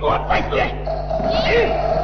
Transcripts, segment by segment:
给我碎碎！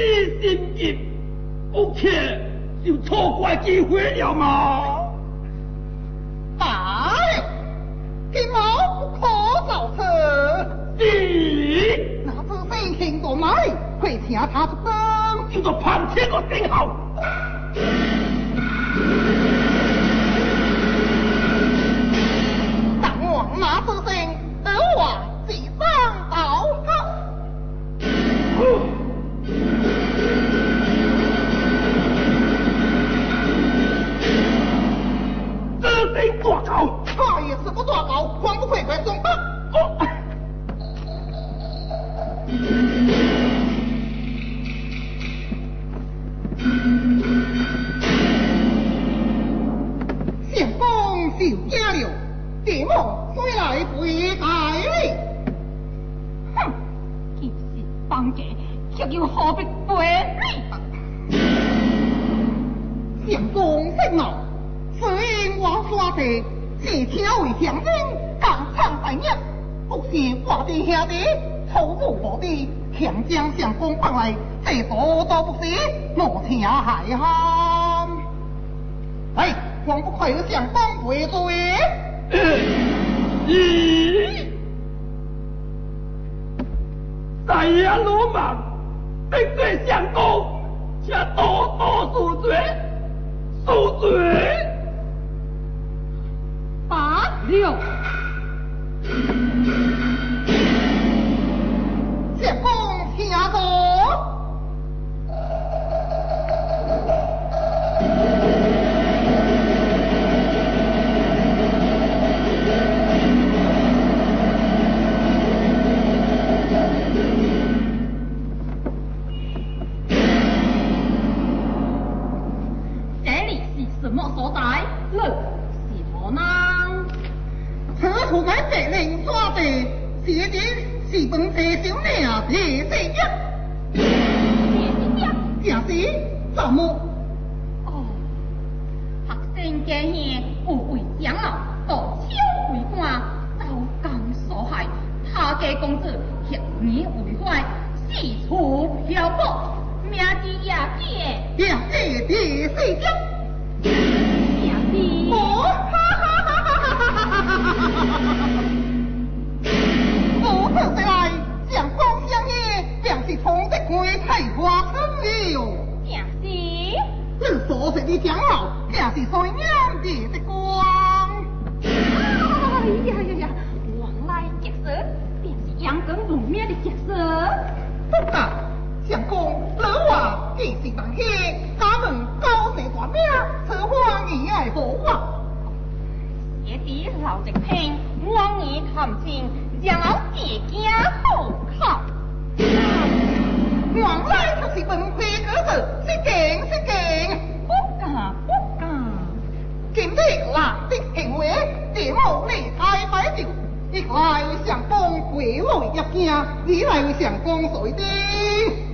你心急，OK，就错过机会了吗？啊，今我不可造次。是，那这事情做哪快请他出兵，接做叛军的信号。卧槽天涯海角，哎，还不快相官回罪！咦，爷鲁莽，得罪相公，且多多恕罪，恕罪！八六，相公。朝直聘，望你谈情，然后自家户口。往来就是文贵嗰度，识劲识劲，不假不假。今日難的行為，地母你太擺掉，一來想幫鬼王入家，二來想幫水的。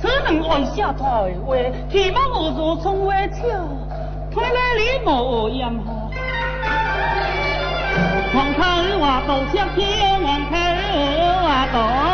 此两话写错的话，起码无自创话俏，看来你无闲下。王开宇话写票，王话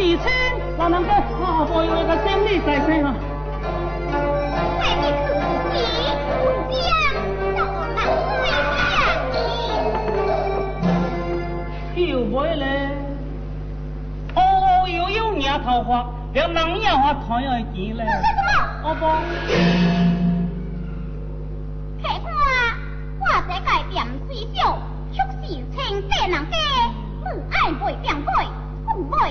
李春老能家，阿婆有一个心里在想。为的是自己，让我们哦，又有年桃花，有狼桃花团圆节嘞。你说什么？阿婆。客官，我这间店水小，却是清真人家，母爱倍变贵，父爱。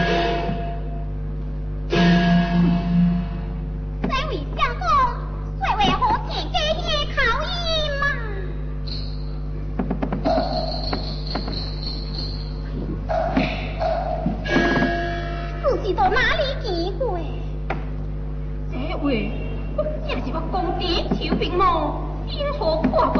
婆婆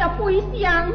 要悲伤。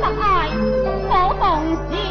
不爱，不红心。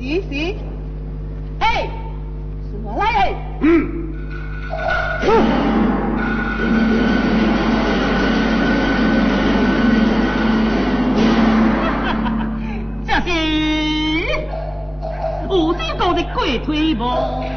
咦咦，哎，上来哎！嗯，嗯，这是。高的鬼推毛。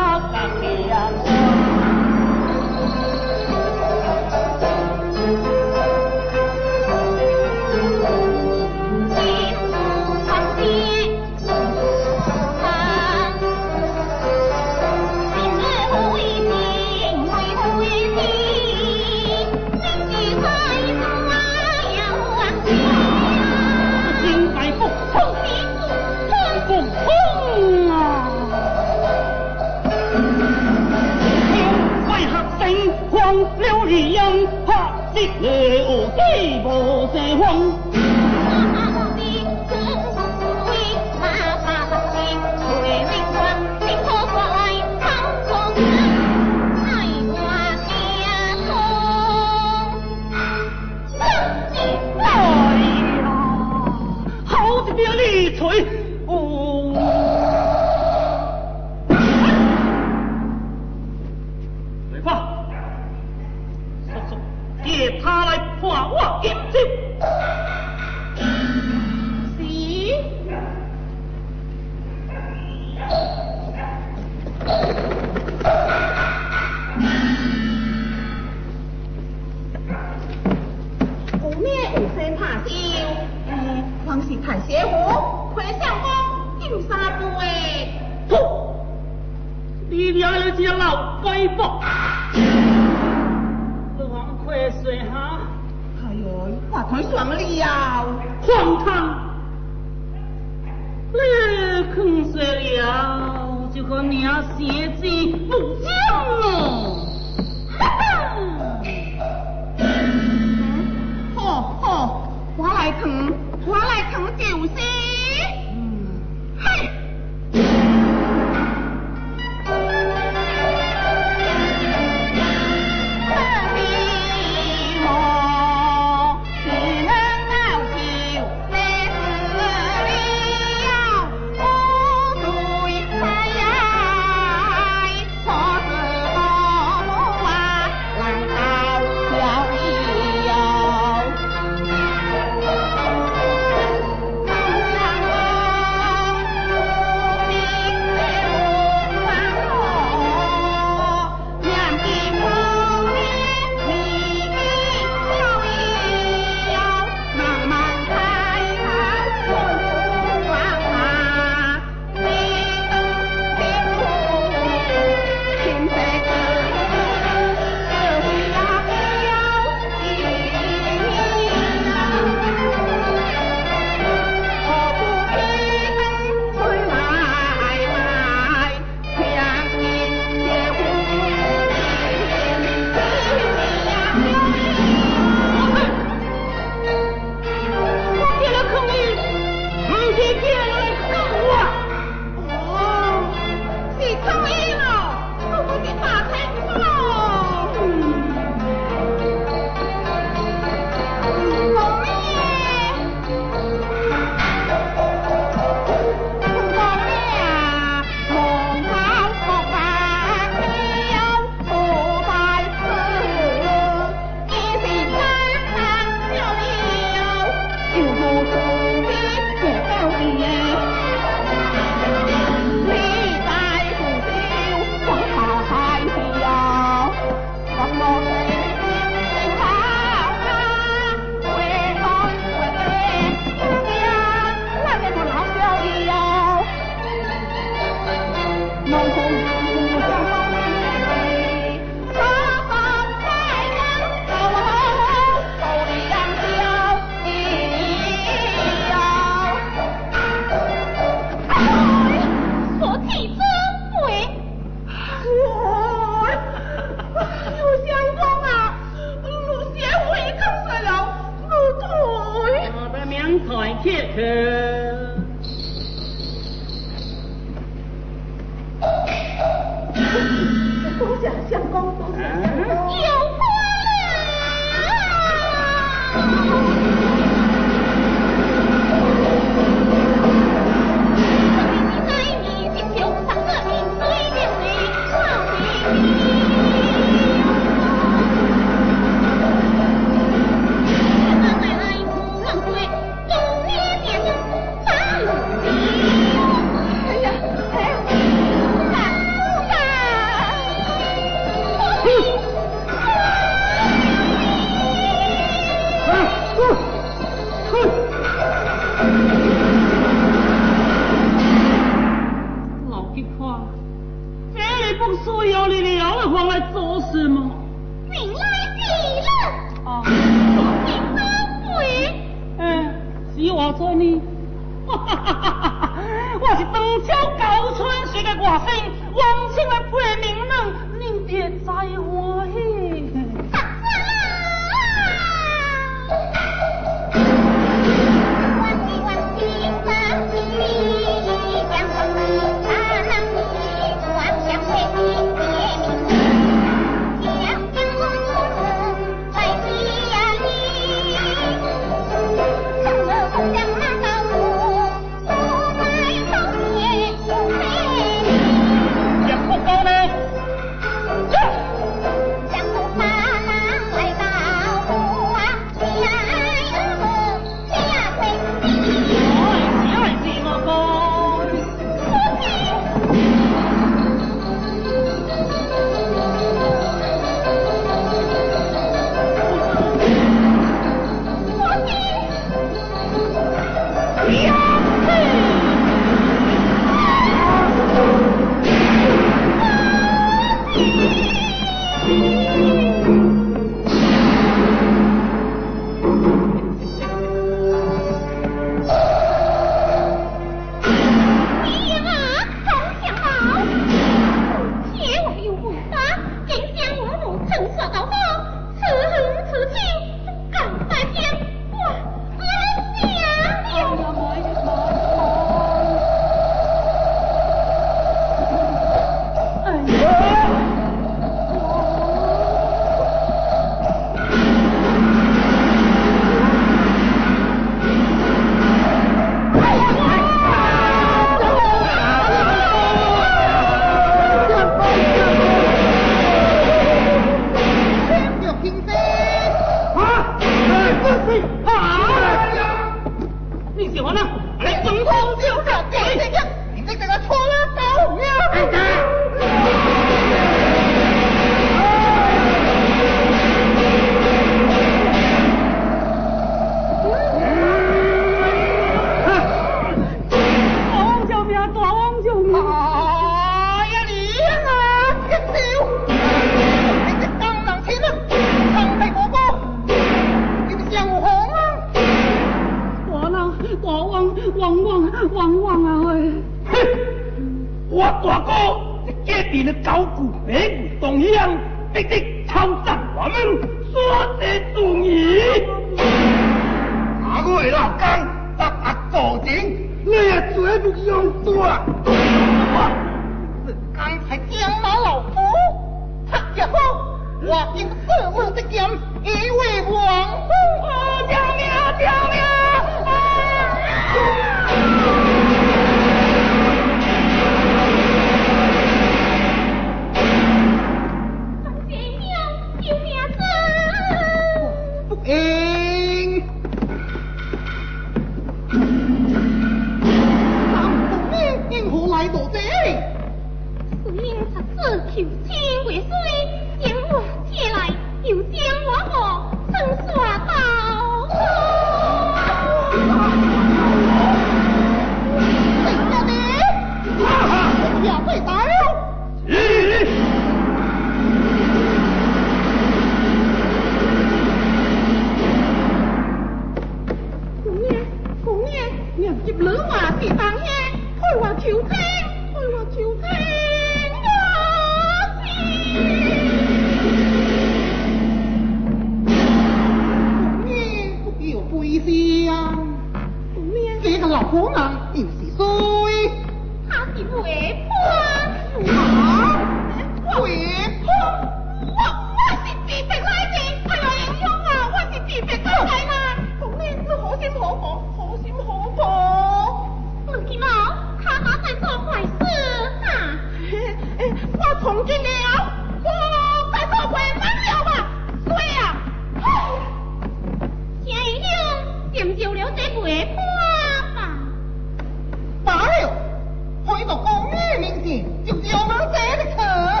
gì Dục vô máu té đó hả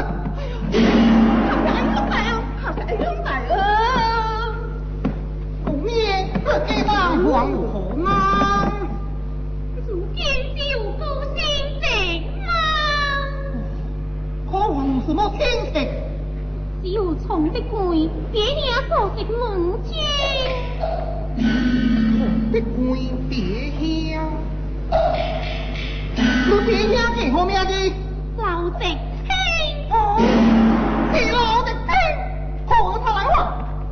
Không phải lắm mày không Không phải lắm mày Cũng nghe Ở cái bà hoàng hổ ngon Dù thiên diệu vô sinh tịch mà Có hoàng hổ mô sinh tịch Diệu sống với cùi 别 nhà cổ tịch mừng chê Cổ tịch cùi 别 heo Cứ phía nhá thì hôm nay đi 受直听，是我直听，何他来往？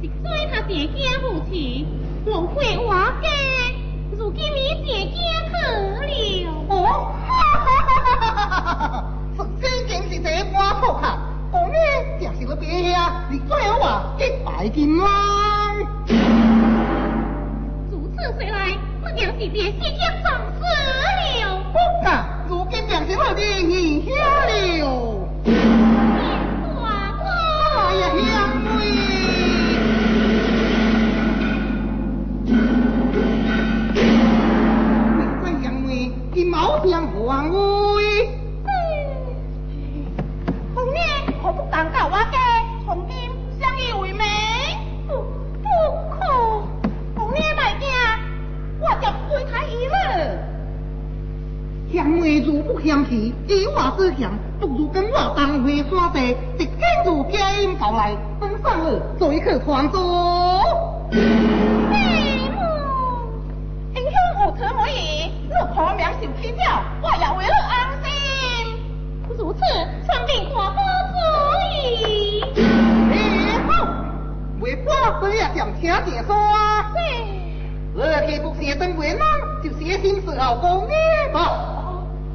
是追他姐姐父亲，我会我的。如今你姐姐去了，哈哈哈哈哈哈哈哈哈！这毕竟是这寡妇我呢正是那边呀，你最好话敬拜见啦。初次来，毕竟是连先生相识。我的故乡。如不相弃，以我之见，不如跟我同回山地，直接从家音来，登上尔，做一个团主。爹英雄有此美意，我可免受耻笑。我也为了安心，如此，顺便传不主意。你为寡妇也尽天之说。嘿，我既不是真为难，就写信事后公灭吧。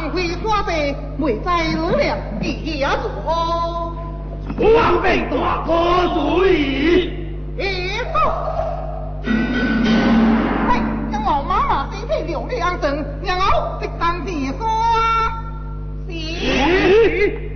花飞花飞，不知老娘意何如？万般大好主意，一呦！嘿，让我妈妈死在庙里让我直地煞。咦？